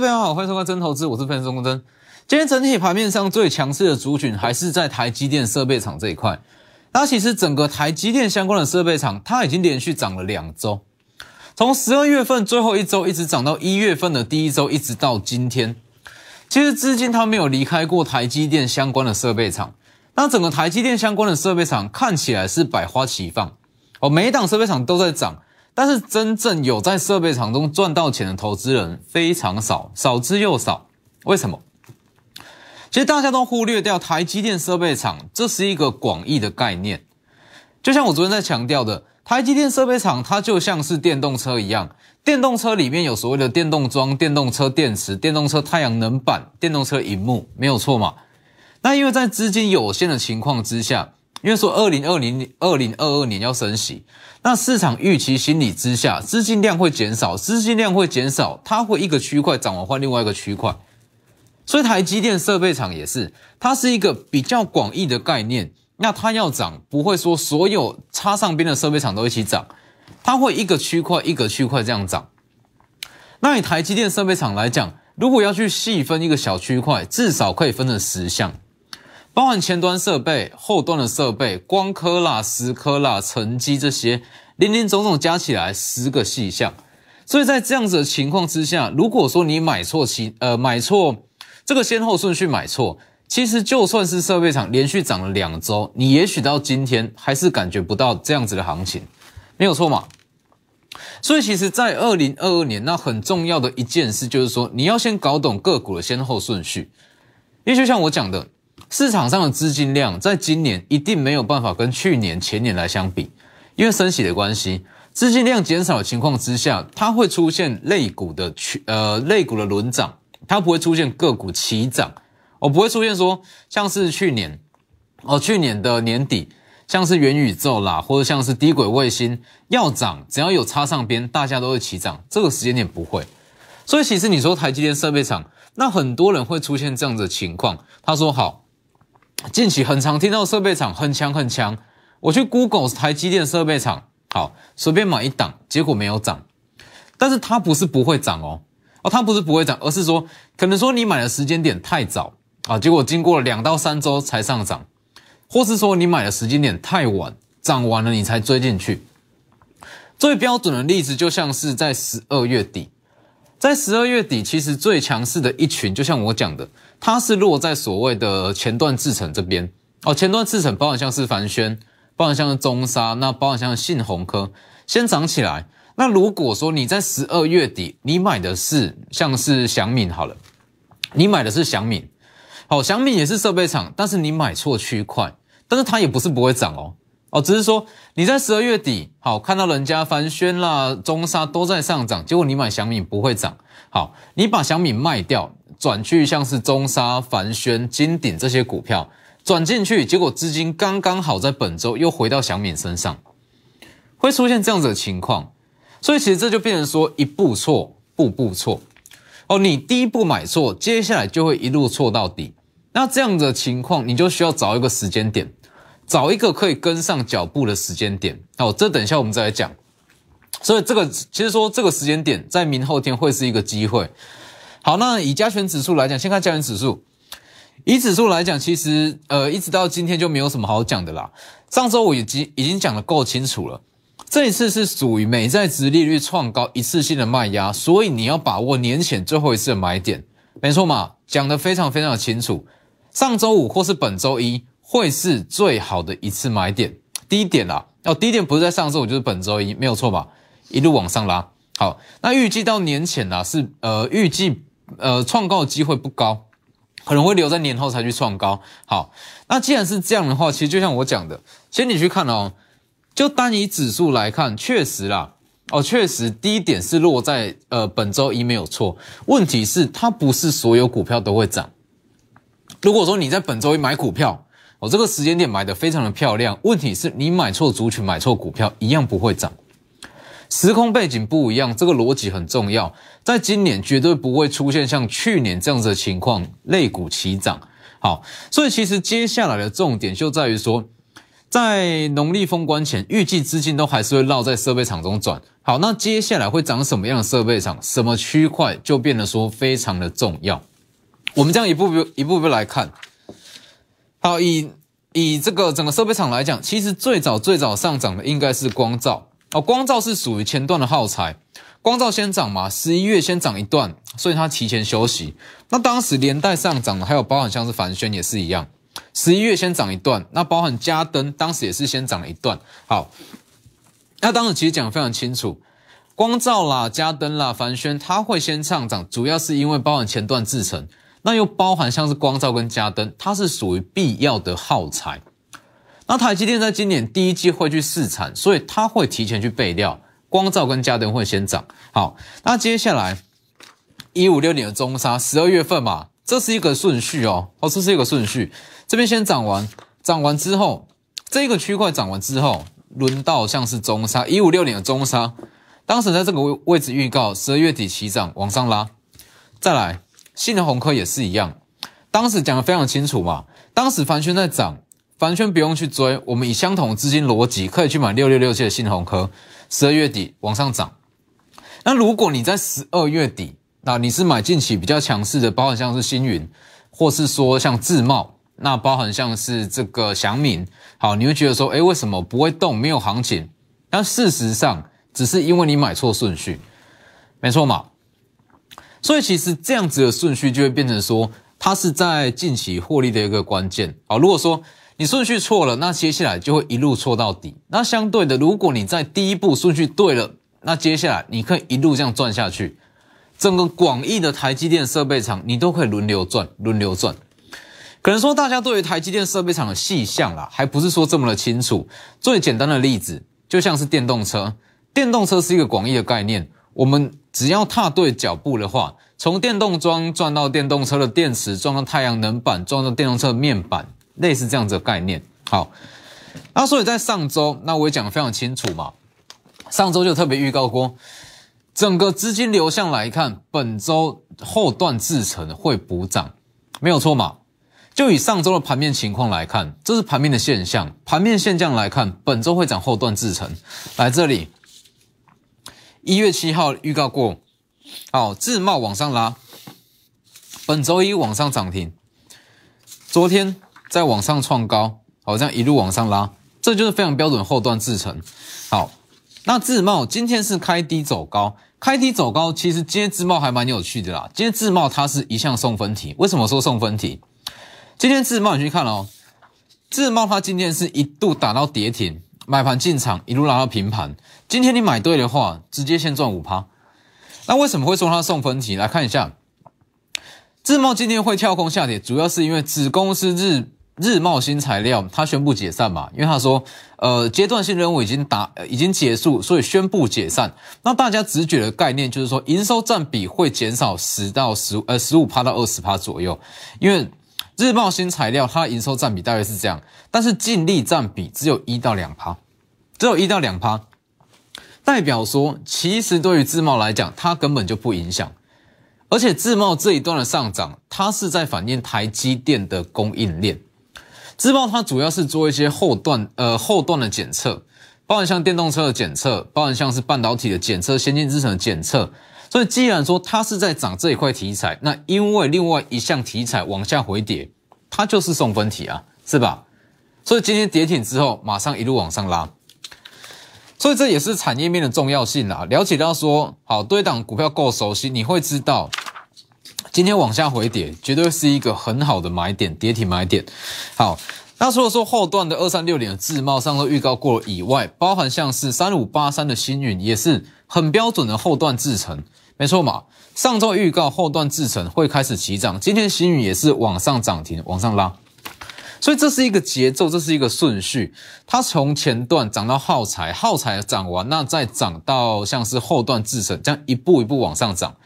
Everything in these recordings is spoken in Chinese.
非常好，欢迎收看真投资，我是分析钟真。今天整体盘面上最强势的族群还是在台积电设备厂这一块。那其实整个台积电相关的设备厂，它已经连续涨了两周，从十二月份最后一周一直涨到一月份的第一周，一直到今天。其实资金它没有离开过台积电相关的设备厂。那整个台积电相关的设备厂看起来是百花齐放哦，每一档设备厂都在涨，但是真正有在设备厂中赚到钱的投资人非常少，少之又少。为什么？其实大家都忽略掉台积电设备厂，这是一个广义的概念。就像我昨天在强调的，台积电设备厂它就像是电动车一样，电动车里面有所谓的电动桩、电动车电池、电动车太阳能板、电动车荧幕，没有错嘛？那因为在资金有限的情况之下，因为说二零二零、二零二二年要升息，那市场预期心理之下，资金量会减少，资金量会减少，它会一个区块涨完换另外一个区块。所以台积电设备厂也是，它是一个比较广义的概念。那它要涨，不会说所有插上边的设备厂都一起涨，它会一个区块一个区块这样涨。那以台积电设备厂来讲，如果要去细分一个小区块，至少可以分成十项，包含前端设备、后端的设备、光刻啦、蚀刻啦、沉积这些，零零总总加起来十个细项。所以在这样子的情况之下，如果说你买错期，呃，买错。这个先后顺序买错，其实就算是设备厂连续涨了两周，你也许到今天还是感觉不到这样子的行情，没有错嘛？所以其实，在二零二二年，那很重要的一件事就是说，你要先搞懂个股的先后顺序，因为就像我讲的，市场上的资金量在今年一定没有办法跟去年、前年来相比，因为升息的关系，资金量减少的情况之下，它会出现类股的去呃类股的轮涨。它不会出现个股齐涨，我不会出现说像是去年，哦，去年的年底，像是元宇宙啦，或者像是低轨卫星要涨，只要有插上边，大家都会齐涨。这个时间点不会，所以其实你说台积电设备厂，那很多人会出现这样的情况。他说好，近期很常听到设备厂很强很强，我去 Google 台积电设备厂，好，随便买一档，结果没有涨，但是它不是不会涨哦。哦，它不是不会涨，而是说可能说你买的时间点太早啊，结果经过了两到三周才上涨，或是说你买的时间点太晚，涨完了你才追进去。最标准的例子就像是在十二月底，在十二月底其实最强势的一群，就像我讲的，它是落在所谓的前段制程这边哦，前段制程包含像是凡轩，包含像是中沙，那包含像是信鸿科，先涨起来。那如果说你在十二月底你买的是像是祥敏好了，你买的是祥敏，好，祥敏也是设备厂，但是你买错区块，但是它也不是不会涨哦，哦，只是说你在十二月底好看到人家凡轩啦、中沙都在上涨，结果你买小米不会涨，好，你把小米卖掉，转去像是中沙、凡轩、金鼎这些股票转进去，结果资金刚刚好在本周又回到小米身上，会出现这样子的情况。所以其实这就变成说一步错，步步错。哦，你第一步买错，接下来就会一路错到底。那这样的情况，你就需要找一个时间点，找一个可以跟上脚步的时间点。好，这等一下我们再来讲。所以这个其实说这个时间点在明后天会是一个机会。好，那以加权指数来讲，先看加权指数。以指数来讲，其实呃一直到今天就没有什么好讲的啦。上周我已经已经讲的够清楚了。这一次是属于美债值利率创高一次性的卖压，所以你要把握年前最后一次的买点，没错嘛？讲得非常非常的清楚。上周五或是本周一会是最好的一次买点，低点啦，哦，低点不是在上周五就是本周一，没有错吧？一路往上拉。好，那预计到年前啦，是呃预计呃创高的机会不高，可能会留在年后才去创高。好，那既然是这样的话，其实就像我讲的，先你去看哦。就单以指数来看，确实啦，哦，确实低点是落在呃本周一没有错。问题是它不是所有股票都会涨。如果说你在本周一买股票，哦，这个时间点买的非常的漂亮。问题是你买错族群，买错股票，一样不会涨。时空背景不一样，这个逻辑很重要。在今年绝对不会出现像去年这样子的情况，类股齐涨。好，所以其实接下来的重点就在于说。在农历封关前，预计资金都还是会绕在设备厂中转。好，那接下来会涨什么样的设备厂？什么区块就变得说非常的重要。我们这样一步步一步步来看。好，以以这个整个设备厂来讲，其实最早最早上涨的应该是光照哦，光照是属于前段的耗材，光照先涨嘛，十一月先涨一段，所以它提前休息。那当时连带上涨的还有包含像是凡轩也是一样。十一月先涨一段，那包含嘉登当时也是先涨了一段。好，那当时其实讲的非常清楚，光照啦、嘉登啦、凡轩，它会先上涨，主要是因为包含前段制成，那又包含像是光照跟加灯，它是属于必要的耗材。那台积电在今年第一季会去试产，所以它会提前去备料，光照跟加灯会先涨。好，那接下来一五六年的中沙，十二月份嘛。这是一个顺序哦，哦，这是一个顺序。这边先涨完，涨完之后，这个区块涨完之后，轮到像是中沙一五六年的中沙，当时在这个位位置预告十二月底起涨往上拉。再来，信的红科也是一样，当时讲的非常清楚嘛。当时凡轩在涨，凡轩不用去追，我们以相同的资金逻辑可以去买六六六七的信红科，十二月底往上涨。那如果你在十二月底，那你是买近期比较强势的，包含像是星云，或是说像自贸，那包含像是这个祥敏，好，你会觉得说，哎，为什么不会动，没有行情？但事实上，只是因为你买错顺序，没错嘛。所以其实这样子的顺序就会变成说，它是在近期获利的一个关键。好，如果说你顺序错了，那接下来就会一路错到底。那相对的，如果你在第一步顺序对了，那接下来你可以一路这样赚下去。整个广义的台积电设备厂，你都可以轮流赚，轮流赚。可能说大家对于台积电设备厂的细项啦，还不是说这么的清楚。最简单的例子，就像是电动车，电动车是一个广义的概念。我们只要踏对脚步的话，从电动桩转到电动车的电池，转到太阳能板，转到电动车面板，类似这样子的概念。好，那所以在上周，那我也讲的非常清楚嘛。上周就特别预告过。整个资金流向来看，本周后段制成会补涨，没有错嘛？就以上周的盘面情况来看，这是盘面的现象。盘面现象来看，本周会涨后段制成。来这里，一月七号预告过，好，自贸往上拉，本周一往上涨停，昨天在往上创高，好，这样一路往上拉，这就是非常标准后段制成。好。那自贸今天是开低走高，开低走高，其实今天自贸还蛮有趣的啦。今天自贸它是一项送分题，为什么说送分题？今天自贸你去看哦，自贸它今天是一度打到跌停，买盘进场一路拉到平盘。今天你买对的话，直接先赚五趴。那为什么会说它送分题？来看一下，自贸今天会跳空下跌，主要是因为子公司日。日茂新材料，它宣布解散嘛？因为他说，呃，阶段性任务已经达，已经结束，所以宣布解散。那大家直觉的概念就是说，营收占比会减少十到十，呃，十五趴到二十趴左右。因为日茂新材料它营收占比大约是这样，但是净利占比只有一到两趴，只有一到两趴，代表说，其实对于自贸来讲，它根本就不影响。而且自贸这一段的上涨，它是在反映台积电的供应链。自贸它主要是做一些后段呃后段的检测，包含像电动车的检测，包含像是半导体的检测、先进制程的检测。所以既然说它是在涨这一块题材，那因为另外一项题材往下回跌，它就是送分题啊，是吧？所以今天跌停之后，马上一路往上拉。所以这也是产业面的重要性啦。了解到说，好，对档股票够熟悉，你会知道。今天往下回跌，绝对是一个很好的买点，跌停买点。好，那除了说后段的二三六点的自贸上周预告过以外，包含像是三五八三的星云，也是很标准的后段制成，没错嘛。上周预告后段制成会开始起涨，今天星云也是往上涨停，往上拉。所以这是一个节奏，这是一个顺序。它从前段涨到耗材，耗材涨完，那再涨到像是后段制成，这样一步一步往上涨。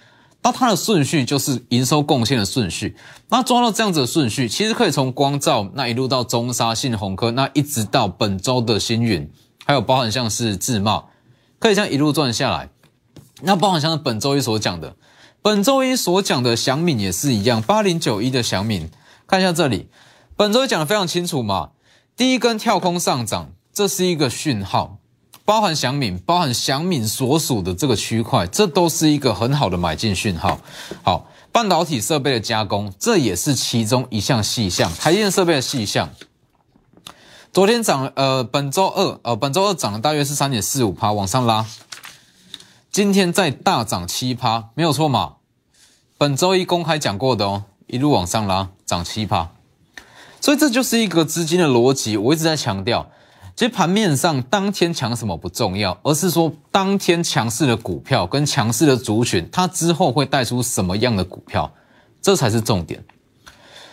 那它的顺序就是营收贡献的顺序。那抓到这样子的顺序，其实可以从光照那一路到中沙信鸿科，那一直到本周的星云，还有包含像是智茂，可以这样一路赚下来。那包含像是本周一所讲的，本周一所讲的祥敏也是一样，八零九一的祥敏，看一下这里，本周一讲的非常清楚嘛。第一根跳空上涨，这是一个讯号，包含祥敏，包含祥敏所属的这个区块，这都是一个很好的买进讯号。好，半导体设备的加工，这也是其中一项细项，台电设备的细项。昨天涨，呃，本周二，呃，本周二涨了大约是三点四五趴，往上拉。今天再大涨七趴，没有错嘛？本周一公开讲过的哦，一路往上拉，涨七趴。所以这就是一个资金的逻辑。我一直在强调，其实盘面上当天强什么不重要，而是说当天强势的股票跟强势的族群，它之后会带出什么样的股票，这才是重点。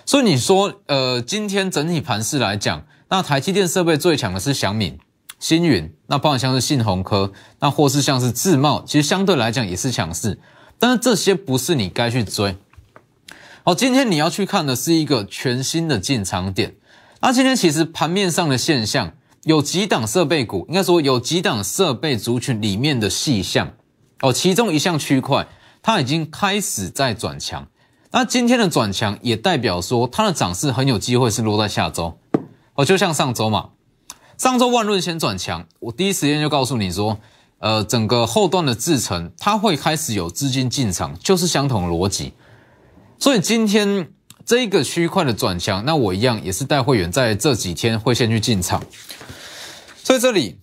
所以你说，呃，今天整体盘势来讲。那台积电设备最强的是祥敏、星云，那包含像是信鸿科，那或是像是智茂，其实相对来讲也是强势，但是这些不是你该去追。好，今天你要去看的是一个全新的进场点。那今天其实盘面上的现象，有几档设备股，应该说有几档设备族群里面的细项，哦，其中一项区块它已经开始在转强。那今天的转强也代表说它的涨势很有机会是落在下周。哦，就像上周嘛，上周万润先转强，我第一时间就告诉你说，呃，整个后段的制程它会开始有资金进场，就是相同的逻辑。所以今天这一个区块的转强，那我一样也是带会员在这几天会先去进场。所以这里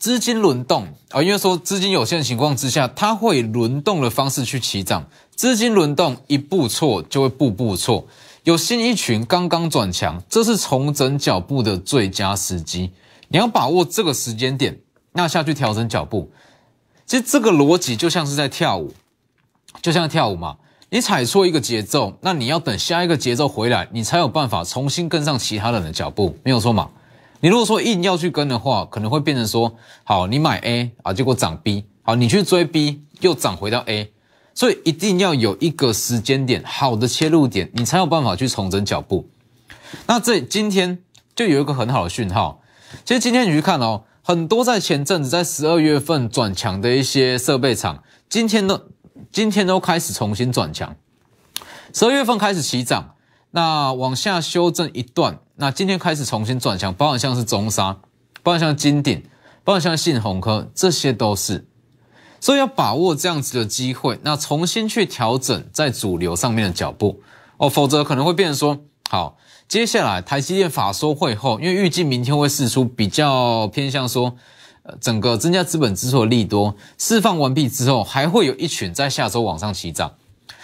资金轮动啊，因为说资金有限的情况之下，它会轮动的方式去起涨。资金轮动一步错就会步步错。有新一群刚刚转强，这是重整脚步的最佳时机。你要把握这个时间点，那下去调整脚步。其实这个逻辑就像是在跳舞，就像跳舞嘛。你踩错一个节奏，那你要等下一个节奏回来，你才有办法重新跟上其他人的脚步，没有错嘛。你如果说硬要去跟的话，可能会变成说，好，你买 A 啊，结果涨 B，好，你去追 B 又涨回到 A。所以一定要有一个时间点，好的切入点，你才有办法去重整脚步。那这今天就有一个很好的讯号。其实今天你去看哦，很多在前阵子在十二月份转强的一些设备厂，今天呢今天都开始重新转强。十二月份开始起涨，那往下修正一段，那今天开始重新转强，包含像是中沙，包含像金鼎，包含像信鸿科，这些都是。所以要把握这样子的机会，那重新去调整在主流上面的脚步哦，否则可能会变成说，好，接下来台积电法说会后，因为预计明天会试出比较偏向说，整个增加资本支出的利多释放完毕之后，还会有一群在下周往上起涨。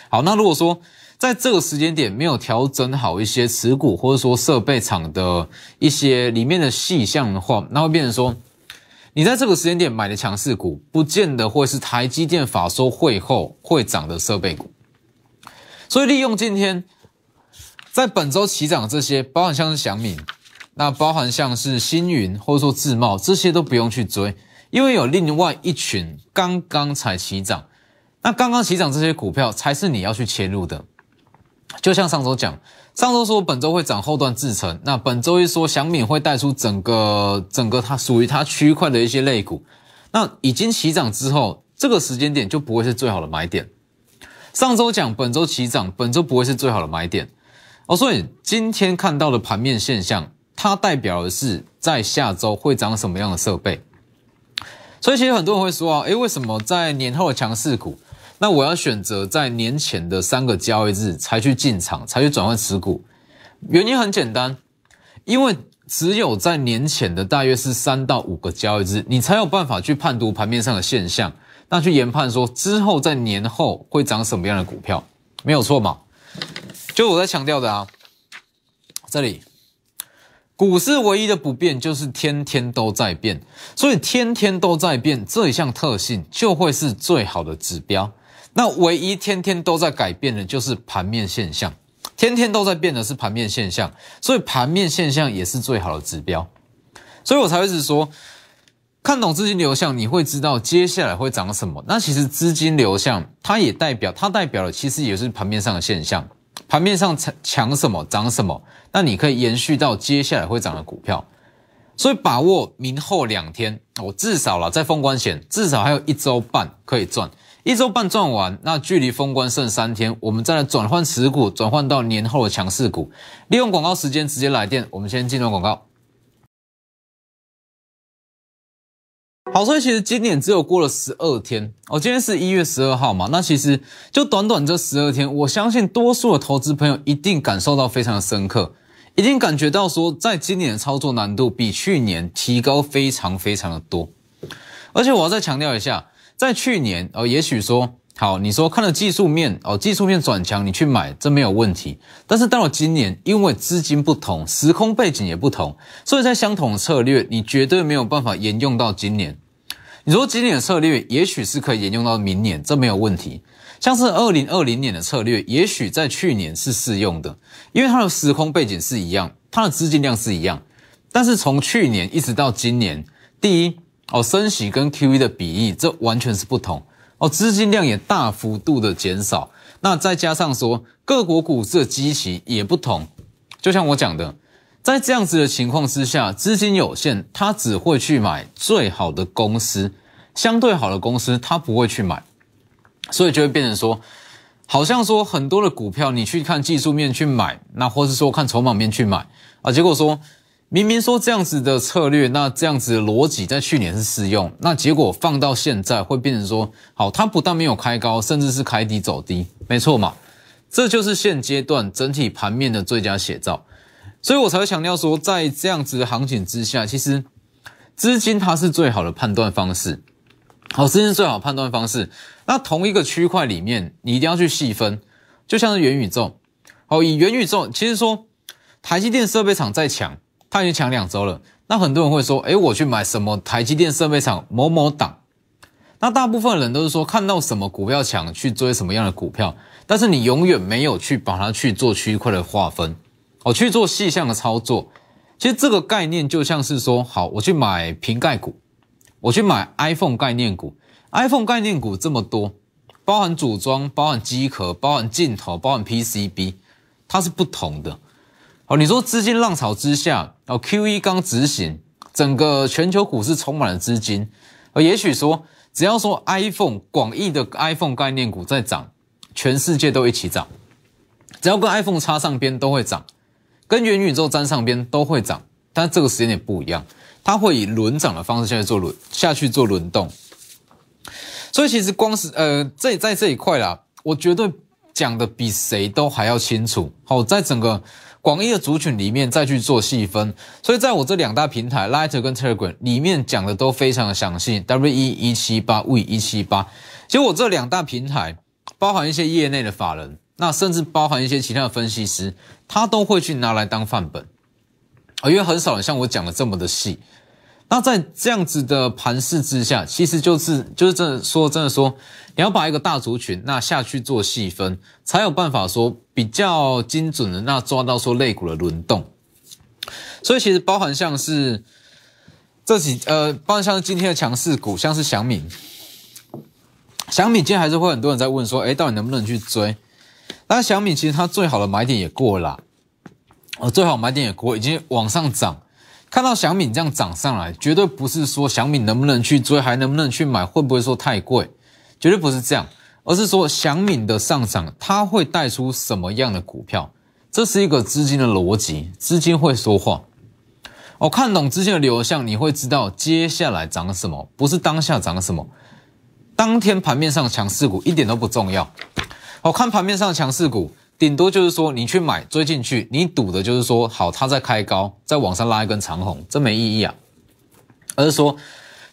好，那如果说在这个时间点没有调整好一些持股或者说设备厂的一些里面的细项的话，那会变成说。你在这个时间点买的强势股，不见得会是台积电法说会后会涨的设备股。所以利用今天在本周起涨这些，包含像是祥敏，那包含像是星云或者说自贸，这些都不用去追，因为有另外一群刚刚才起涨，那刚刚起涨这些股票才是你要去切入的。就像上周讲。上周说本周会涨后段制成，那本周一说祥敏会带出整个整个它属于它区块的一些类股，那已经起涨之后，这个时间点就不会是最好的买点。上周讲本周起涨，本周不会是最好的买点哦，所以今天看到的盘面现象，它代表的是在下周会涨什么样的设备。所以其实很多人会说啊，诶，为什么在年后的强势股？那我要选择在年前的三个交易日才去进场，才去转换持股。原因很简单，因为只有在年前的大约是三到五个交易日，你才有办法去判读盘面上的现象，那去研判说之后在年后会涨什么样的股票，没有错嘛？就我在强调的啊，这里。股市唯一的不变就是天天都在变，所以天天都在变这一项特性就会是最好的指标。那唯一天天都在改变的就是盘面现象，天天都在变的是盘面现象，所以盘面现象也是最好的指标。所以我才会是说，看懂资金流向，你会知道接下来会涨什么。那其实资金流向它也代表，它代表的其实也是盘面上的现象。盘面上强什么涨什么，那你可以延续到接下来会涨的股票，所以把握明后两天，我至少了在封关前至少还有一周半可以赚，一周半赚完，那距离封关剩三天，我们再来转换持股，转换到年后的强势股。利用广告时间直接来电，我们先进入广告。好，所以其实今年只有过了十二天哦，今天是一月十二号嘛，那其实就短短这十二天，我相信多数的投资朋友一定感受到非常的深刻，一定感觉到说，在今年的操作难度比去年提高非常非常的多，而且我要再强调一下。在去年哦，也许说好，你说看了技术面哦，技术面转强，你去买这没有问题。但是到了今年，因为资金不同，时空背景也不同，所以在相同的策略，你绝对没有办法沿用到今年。你说今年的策略，也许是可以沿用到明年，这没有问题。像是二零二零年的策略，也许在去年是适用的，因为它的时空背景是一样，它的资金量是一样。但是从去年一直到今年，第一。哦，升息跟 QE 的比例，这完全是不同哦，资金量也大幅度的减少。那再加上说各国股市的基期也不同，就像我讲的，在这样子的情况之下，资金有限，他只会去买最好的公司，相对好的公司他不会去买，所以就会变成说，好像说很多的股票你去看技术面去买，那或是说看筹码面去买啊，结果说。明明说这样子的策略，那这样子的逻辑在去年是适用，那结果放到现在会变成说，好，它不但没有开高，甚至是开低走低，没错嘛？这就是现阶段整体盘面的最佳写照，所以我才会强调说，在这样子的行情之下，其实资金它是最好的判断方式，好，资金最好判断方式。那同一个区块里面，你一定要去细分，就像是元宇宙，好，以元宇宙，其实说台积电设备厂再强。它已经强两周了，那很多人会说，诶，我去买什么台积电设备厂某某档，那大部分人都是说看到什么股票强去追什么样的股票，但是你永远没有去把它去做区块的划分，哦，去做细项的操作。其实这个概念就像是说，好，我去买瓶盖股，我去买 iPhone 概念股，iPhone 概念股这么多，包含组装、包含机壳、包含镜头、包含 PCB，它是不同的。哦，你说资金浪潮之下，哦，Q E 刚执行，整个全球股市充满了资金，而也许说，只要说 iPhone 广义的 iPhone 概念股在涨，全世界都一起涨，只要跟 iPhone 插上边都会涨，跟元宇宙沾上边都会涨，但这个时间点不一样，它会以轮涨的方式下去做轮下去做轮动，所以其实光是呃这在这一块啦，我绝对讲的比谁都还要清楚。好，在整个。广义的族群里面再去做细分，所以在我这两大平台 Lighter 跟 Telegram 里面讲的都非常的详细。W 一一七八 V 一七八，其实我这两大平台包含一些业内的法人，那甚至包含一些其他的分析师，他都会去拿来当范本，因为很少人像我讲的这么的细。那在这样子的盘势之下，其实就是就是真的说真的说，你要把一个大族群那下去做细分，才有办法说比较精准的那抓到说类股的轮动。所以其实包含像是这几呃，包含像是今天的强势股，像是小米，小米今天还是会很多人在问说，哎，到底能不能去追？那小米其实它最好的买点也过了，哦，最好买点也过，已经往上涨。看到小米这样涨上来，绝对不是说小米能不能去追，还能不能去买，会不会说太贵？绝对不是这样，而是说小米的上涨，它会带出什么样的股票？这是一个资金的逻辑，资金会说话。哦，看懂资金的流向，你会知道接下来涨什么，不是当下涨什么。当天盘面上强势股一点都不重要。哦，看盘面上强势股。顶多就是说，你去买追进去，你赌的就是说，好，它在开高，在往上拉一根长红，这没意义啊。而是说，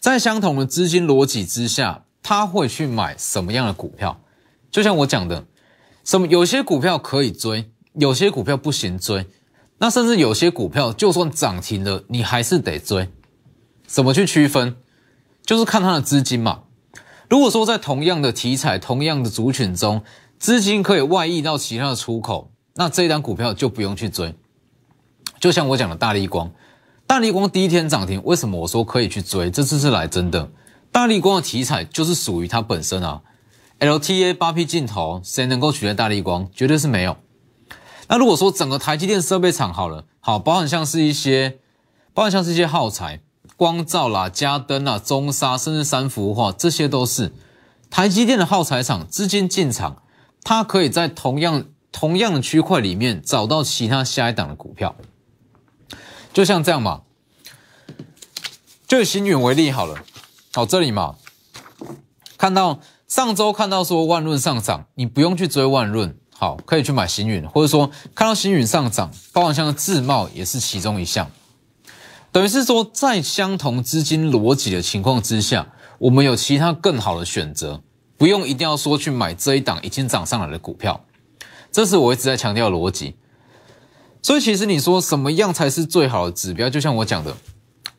在相同的资金逻辑之下，他会去买什么样的股票？就像我讲的，什么有些股票可以追，有些股票不行追，那甚至有些股票就算涨停了，你还是得追。怎么去区分？就是看它的资金嘛。如果说在同样的题材、同样的族群中，资金可以外溢到其他的出口，那这一单股票就不用去追。就像我讲的大力光，大力光第一天涨停，为什么我说可以去追？这次是来真的。大力光的题材就是属于它本身啊，LTA 八 P 镜头，谁能够取代大力光？绝对是没有。那如果说整个台积电设备厂好了，好，包含像是一些，包含像是一些耗材、光照啦、加灯啊、中沙，甚至三幅画，这些都是。台积电的耗材厂资金进场，它可以在同样同样的区块里面找到其他下一档的股票，就像这样嘛。就以新远为例好了，好这里嘛，看到上周看到说万润上涨，你不用去追万润，好可以去买新远，或者说看到新远上涨，包含像自贸也是其中一项，等于是说在相同资金逻辑的情况之下，我们有其他更好的选择，不用一定要说去买这一档已经涨上来的股票，这是我一直在强调逻辑。所以其实你说什么样才是最好的指标，就像我讲的。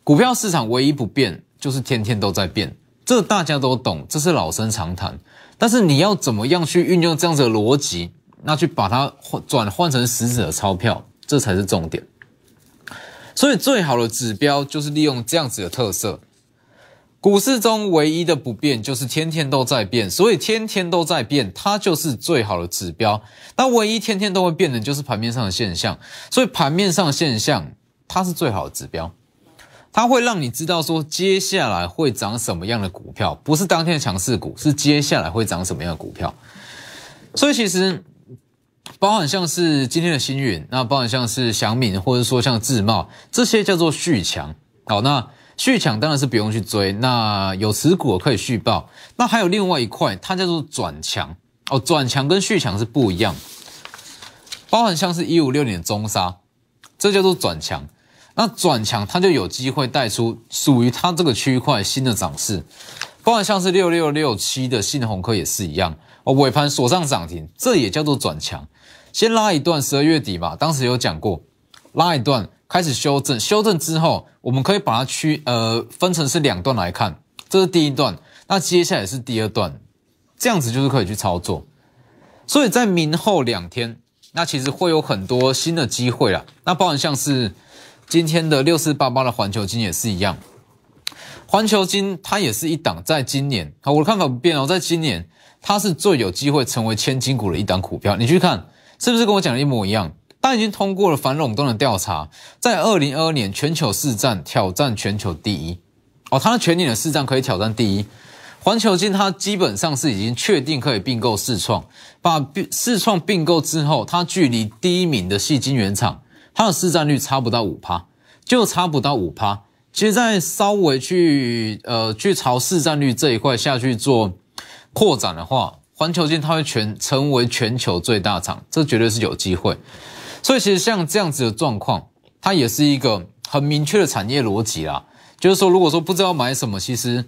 股票市场唯一不变就是天天都在变，这大家都懂，这是老生常谈。但是你要怎么样去运用这样子的逻辑，那去把它换转换成实质的钞票，这才是重点。所以最好的指标就是利用这样子的特色。股市中唯一的不变就是天天都在变，所以天天都在变，它就是最好的指标。那唯一天天都会变的就是盘面上的现象，所以盘面上现象它是最好的指标。它会让你知道说接下来会涨什么样的股票，不是当天的强势股，是接下来会涨什么样的股票。所以其实包含像是今天的新运，那包含像是祥敏，或者说像自贸这些叫做续强。好，那续强当然是不用去追，那有持股可以续报。那还有另外一块，它叫做转强。哦，转强跟续强是不一样。包含像是一五六年中沙，这叫做转强。那转强，它就有机会带出属于它这个区块新的涨势，包含像是六六六七的信鸿科也是一样哦，尾盘锁上涨停，这也叫做转强。先拉一段，十二月底嘛，当时有讲过，拉一段开始修正，修正之后，我们可以把它区呃分成是两段来看，这是第一段，那接下来是第二段，这样子就是可以去操作。所以在明后两天，那其实会有很多新的机会啦，那包含像是。今天的六四八八的环球金也是一样，环球金它也是一档，在今年，好，我的看法不变哦，在今年它是最有机会成为千金股的一档股票。你去看是不是跟我讲的一模一样？它已经通过了反垄断的调查，在二零二二年全球市占挑战全球第一哦，它的全年的市占可以挑战第一。环球金它基本上是已经确定可以并购世创，把世创并购之后，它距离第一名的细晶原厂。它的市占率差不到五趴，就差不到五趴。其实，在稍微去呃去朝市占率这一块下去做扩展的话，环球金它会全成为全球最大厂，这绝对是有机会。所以，其实像这样子的状况，它也是一个很明确的产业逻辑啦。就是说，如果说不知道买什么，其实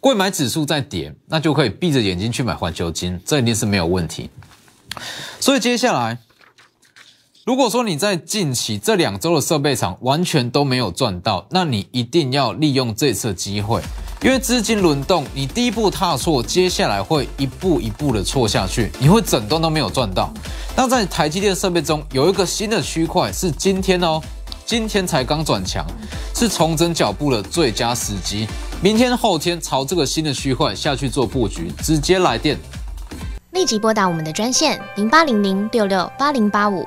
贵买指数在跌，那就可以闭着眼睛去买环球金，这一定是没有问题。所以接下来。如果说你在近期这两周的设备厂完全都没有赚到，那你一定要利用这次机会，因为资金轮动，你第一步踏错，接下来会一步一步的错下去，你会整段都没有赚到。那在台积电设备中有一个新的区块是今天哦，今天才刚转强，是重整脚步的最佳时机。明天后天朝这个新的区块下去做布局，直接来电，立即拨打我们的专线零八零零六六八零八五。